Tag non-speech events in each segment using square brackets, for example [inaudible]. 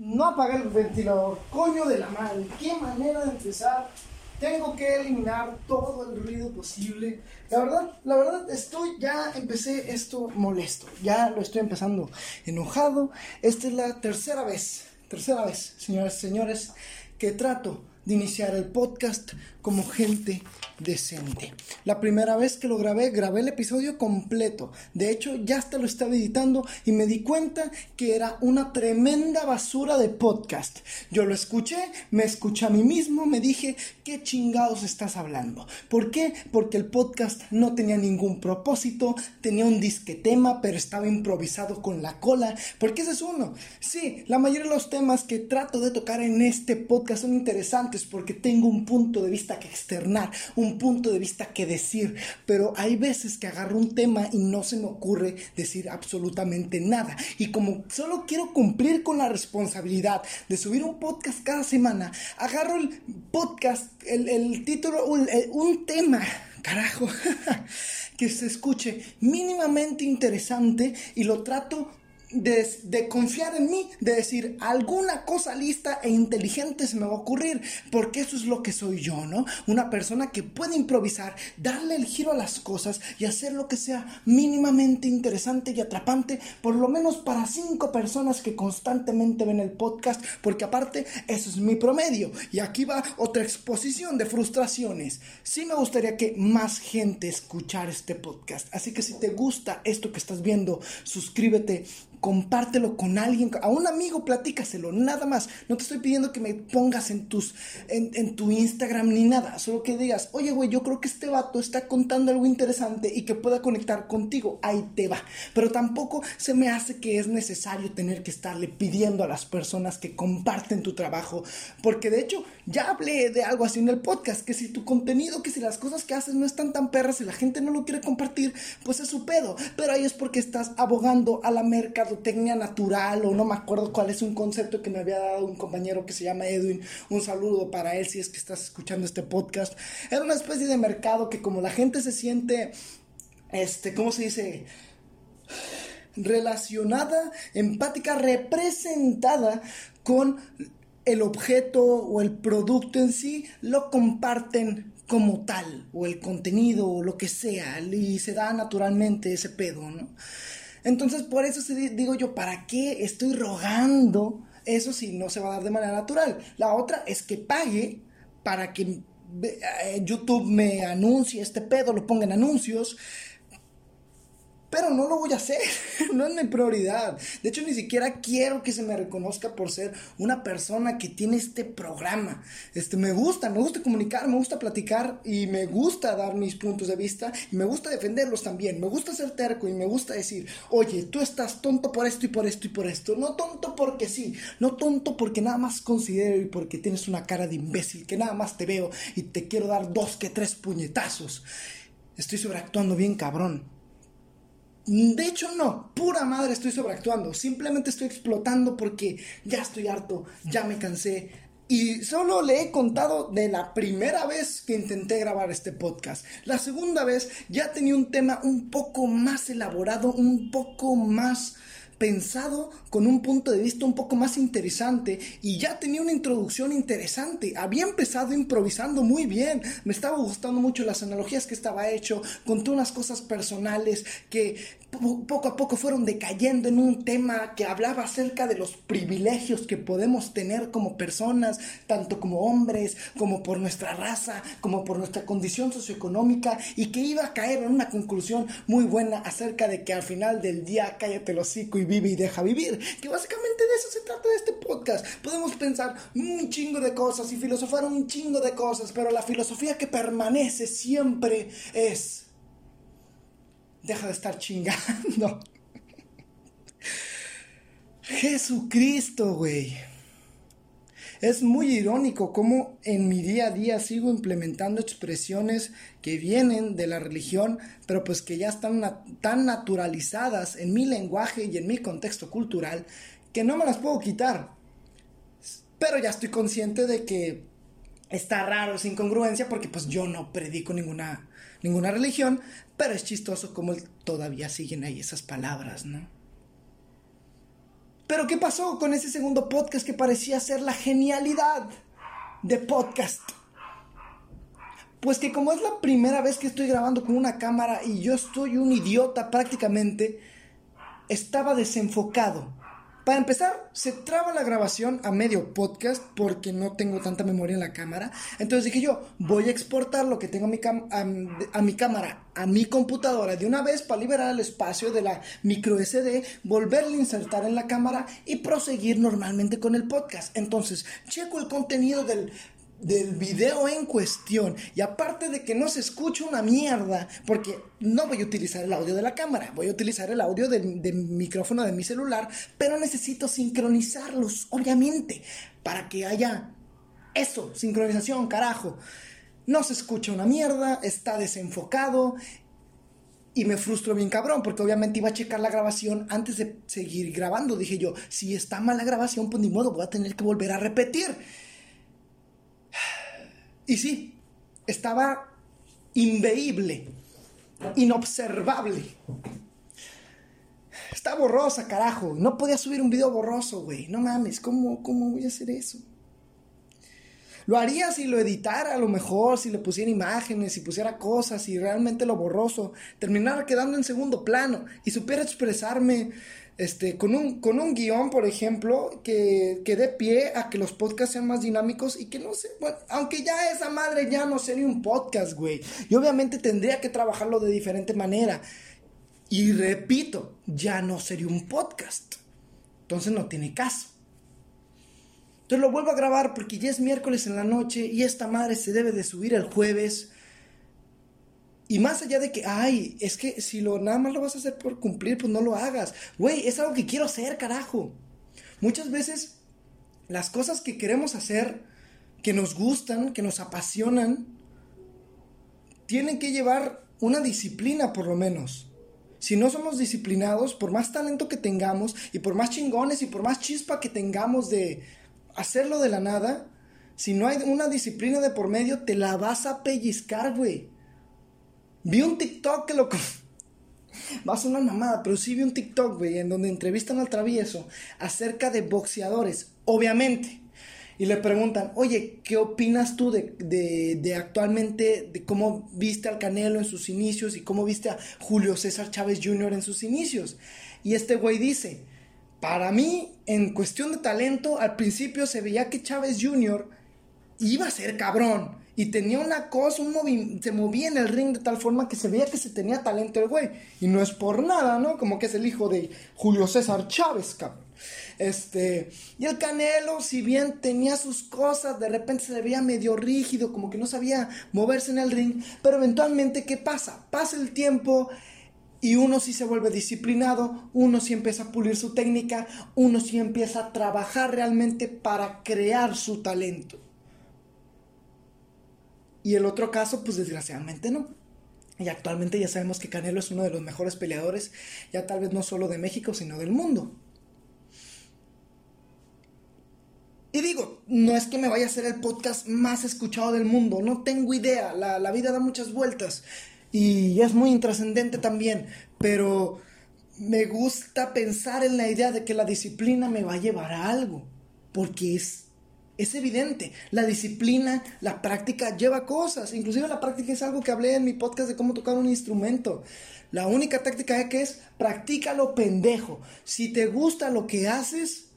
No apagué el ventilador. Coño de la madre. Qué manera de empezar. Tengo que eliminar todo el ruido posible. La verdad, la verdad, estoy ya empecé esto molesto. Ya lo estoy empezando enojado. Esta es la tercera vez, tercera vez, señores y señores, que trato de iniciar el podcast como gente decente. La primera vez que lo grabé, grabé el episodio completo. De hecho, ya hasta lo estaba editando y me di cuenta que era una tremenda basura de podcast. Yo lo escuché, me escuché a mí mismo, me dije, ¿qué chingados estás hablando? ¿Por qué? Porque el podcast no tenía ningún propósito, tenía un disque tema, pero estaba improvisado con la cola. Porque ese es uno. Sí, la mayoría de los temas que trato de tocar en este podcast son interesantes porque tengo un punto de vista que externar, un punto de vista que decir, pero hay veces que agarro un tema y no se me ocurre decir absolutamente nada. Y como solo quiero cumplir con la responsabilidad de subir un podcast cada semana, agarro el podcast, el, título, un tema carajo, [laughs] que se escuche mínimamente interesante y lo trato de, confiar en mí, de decir alguna cosa lista e inteligente se me va a ocurrir, porque eso es lo que soy yo, ¿no? Una persona que puede improvisar, darle el giro a las cosas y hacer lo que sea mínimamente interesante y atrapante, por lo menos para cinco personas que constantemente ven el podcast, porque aparte eso es mi promedio. Y aquí va otra exposición de frustraciones. Sí me gustaría que más gente escuchara este podcast, así que si te gusta esto que estás viendo, suscríbete compártelo con alguien, a un amigo, platícaselo, nada más. No te estoy pidiendo que me pongas en tus, en, tu Instagram ni nada, solo que digas, oye, güey, yo creo que este vato está contando algo interesante y que pueda conectar contigo. Ahí te va. Pero tampoco se me hace que es necesario tener que estarle pidiendo a las personas que comparten tu trabajo, porque de hecho ya hablé de algo así en el podcast, que si tu contenido, que si las cosas que haces no están tan perras y la gente no lo quiere compartir, pues es su pedo. Pero ahí es porque estás abogando a la mercado técnica natural o no me acuerdo cuál es un concepto que me había dado un compañero que se llama Edwin. Un saludo para él si es que estás escuchando este podcast. Era una especie de mercado que como la gente se siente, este, ¿cómo se dice? relacionada, empática, representada con el objeto o el producto en sí, lo comparten como tal, o el contenido, o lo que sea, y se da naturalmente ese pedo, ¿no? Entonces, por eso digo yo, ¿para qué estoy rogando eso si no se va a dar de manera natural? La otra es que pague para que eh, YouTube me anuncie este pedo, lo ponga en anuncios pero no lo voy a hacer, [laughs] no es mi prioridad. De hecho, ni siquiera quiero que se me reconozca por ser una persona que tiene este programa. Este, me gusta, me gusta comunicar, me gusta platicar y me gusta dar mis puntos de vista y me gusta defenderlos también. Me gusta ser terco y me gusta decir, oye, tú estás tonto por esto y por esto y por esto. No tonto porque sí, no tonto porque nada más considero y porque tienes una cara de imbécil, que nada más te veo y te quiero dar dos que tres puñetazos. Estoy sobreactuando bien cabrón. De hecho, no, pura madre estoy sobreactuando. Simplemente estoy explotando porque ya estoy harto, ya me cansé. Y solo le he contado de la primera vez que intenté grabar este podcast. La segunda vez ya tenía un tema un poco más elaborado, un poco más pensado con un punto de vista un poco más interesante y ya tenía una introducción interesante. Había empezado improvisando muy bien. Me estaba gustando mucho las analogías que estaba hecho. Conté unas cosas personales que poco a poco fueron decayendo en un tema que hablaba acerca de los privilegios que podemos tener como personas, tanto como hombres, como por nuestra raza, como por nuestra condición socioeconómica, y que iba a caer en una conclusión muy buena acerca de que al final del día cállate el hocico y vive y deja vivir, que básicamente de eso se trata de este podcast. Podemos pensar un chingo de cosas y filosofar un chingo de cosas, pero la filosofía que permanece siempre es Deja de estar chingando. Jesucristo, güey. Es muy irónico cómo en mi día a día sigo implementando expresiones que vienen de la religión, pero pues que ya están tan naturalizadas en mi lenguaje y en mi contexto cultural que no me las puedo quitar. Pero ya estoy consciente de que está raro, sin incongruencia, porque pues yo no predico ninguna, ninguna religión, pero es chistoso como todavía siguen ahí esas palabras, ¿no? Pero ¿qué pasó con ese segundo podcast que parecía ser la genialidad de podcast? Pues que como es la primera vez que estoy grabando con una cámara y yo estoy un idiota prácticamente, estaba desenfocado. Para empezar, se traba la grabación a medio podcast porque no tengo tanta memoria en la cámara. Entonces dije yo, voy a exportar lo que tengo a mi, cámara, a mi computadora de una vez para liberar el espacio de la micro SD, volverle a insertar en la cámara y proseguir normalmente con el podcast. Entonces, checo el contenido del del video en cuestión. Y aparte de que no se escucha una mierda, porque no voy a utilizar el audio de la cámara, voy a utilizar el audio del, micrófono de mi celular, pero necesito sincronizarlos, obviamente, para que haya eso, sincronización, carajo. No se escucha una mierda, está desenfocado. Y me frustro bien cabrón, porque obviamente iba a checar la grabación antes de seguir grabando. Dije yo, si está mal la grabación, pues ni modo, voy a tener que volver a repetir. Y sí, estaba inveíble, inobservable. Está borrosa, carajo. No podía subir un video borroso, güey. No mames, ¿cómo, ¿cómo voy a hacer eso? Lo haría si lo editara a lo mejor, si le pusiera imágenes, si pusiera cosas, si realmente lo borroso terminara quedando en segundo plano y supiera expresarme este, con, un, con un guion, por ejemplo, que, que dé pie a que los podcasts sean más dinámicos y que no sé, aunque ya esa madre ya no sería un podcast, güey. Y obviamente tendría que trabajarlo de diferente manera. Y repito, ya no sería un podcast. Entonces no tiene caso. Entonces lo vuelvo a grabar porque ya es miércoles en la noche y esta madre se debe de subir el jueves. Y más allá de que, ay, es que si lo nada más lo vas a hacer por cumplir, pues no lo hagas. Güey, es algo que quiero hacer, carajo. Muchas veces las cosas que queremos hacer, que nos gustan, que nos apasionan, tienen que llevar una disciplina por lo menos. Si no somos disciplinados, por más talento que tengamos y por más chingones y por más chispa que tengamos de hacerlo de la nada, si no hay una disciplina de por medio, te la vas a pellizcar, güey. Vi un TikTok que lo... [laughs] Va a ser una mamada, pero sí vi un TikTok, güey, en donde entrevistan al travieso acerca de boxeadores, obviamente. Y le preguntan, oye, ¿qué opinas tú de, de, actualmente, de cómo viste al Canelo en sus inicios y cómo viste a Julio César Chávez Jr. en sus inicios? Y este güey dice, para mí, en cuestión de talento, al principio se veía que Chávez Jr. iba a ser cabrón y tenía una cosa, un se movía en el ring de tal forma que se veía que se tenía talento el güey. Y no es por nada, ¿no? Como que es el hijo de Julio César Chávez, cabrón. Este, y el Canelo, si bien tenía sus cosas, de repente se veía medio rígido, como que no sabía moverse en el ring, pero eventualmente, ¿qué pasa? Pasa el tiempo y uno sí se vuelve disciplinado, uno sí empieza a pulir su técnica, uno sí empieza a trabajar realmente para crear su talento. Y el otro caso, pues desgraciadamente no. Y actualmente ya sabemos que Canelo es uno de los mejores peleadores, ya tal vez no solo de México, sino del mundo. Y digo, no es que me vaya a ser el podcast más escuchado del mundo, no tengo idea, la, la vida da muchas vueltas y es muy intrascendente también, pero me gusta pensar en la idea de que la disciplina me va a llevar a algo, porque es es evidente, la disciplina, la práctica lleva cosas. Inclusive la práctica es algo que hablé en mi podcast de cómo tocar un instrumento. La única táctica es que es practícalo pendejo. Si te gusta lo que haces,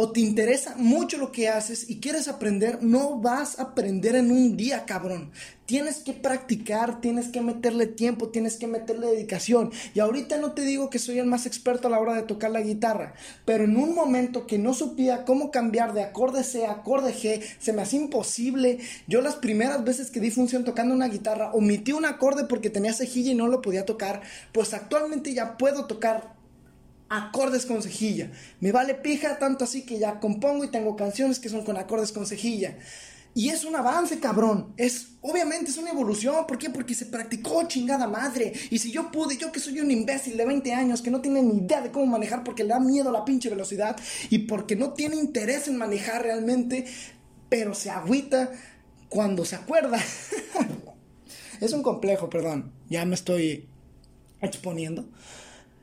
o te interesa mucho lo que haces y quieres aprender, no vas a aprender en un día, cabrón. Tienes que practicar, tienes que meterle tiempo, tienes que meterle dedicación. Y ahorita no te digo que soy el más experto a la hora de tocar la guitarra, pero en un momento que no supía cómo cambiar de acorde C a acorde G, se me hacía imposible. Yo las primeras veces que di función tocando una guitarra, omití un acorde porque tenía cejilla y no lo podía tocar, pues actualmente ya puedo tocar acordes con cejilla. Me vale pija tanto así que ya compongo y tengo canciones que son con acordes con cejilla. Y es un avance, cabrón. Es, obviamente es una evolución. ¿Por qué? Porque se practicó chingada madre. Y si yo pude, yo que soy un imbécil de 20 años que no tiene ni idea de cómo manejar porque le da miedo la pinche velocidad y porque no tiene interés en manejar realmente, pero se agüita cuando se acuerda. [laughs] es un complejo, perdón. Ya me estoy exponiendo.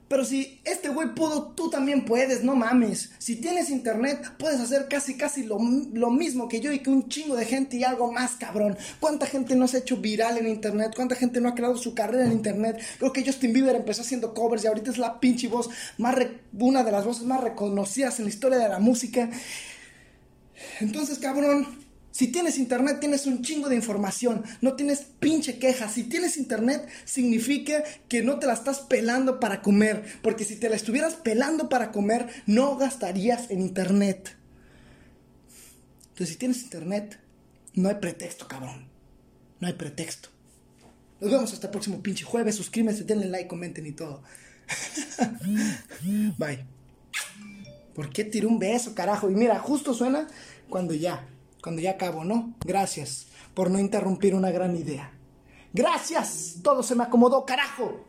Pero si este güey pudo, tú también puedes, no mames. Si tienes internet, puedes hacer casi, casi lo, lo, mismo que yo y que un chingo de gente y algo más, cabrón. ¿Cuánta gente no se ha hecho viral en internet? ¿Cuánta gente no ha creado su carrera en internet? Creo que Justin Bieber empezó haciendo covers y ahorita es la pinche voz más, una de las voces más reconocidas en la historia de la música. Entonces, cabrón, si tienes internet, tienes un chingo de información, no tienes pinche queja. Si tienes internet, significa que no te la estás pelando para comer, porque si te la estuvieras pelando para comer, no gastarías en internet. Entonces, si tienes internet, no hay pretexto, cabrón. No hay pretexto. Nos vemos hasta el próximo pinche jueves. Suscríbanse, denle like, comenten y todo. [laughs] Bye. ¿Por qué tiré un beso, carajo? Y mira, justo suena cuando ya cuando ya acabo, ¿no? Gracias por no interrumpir una gran idea. Gracias, todo se me acomodó, carajo.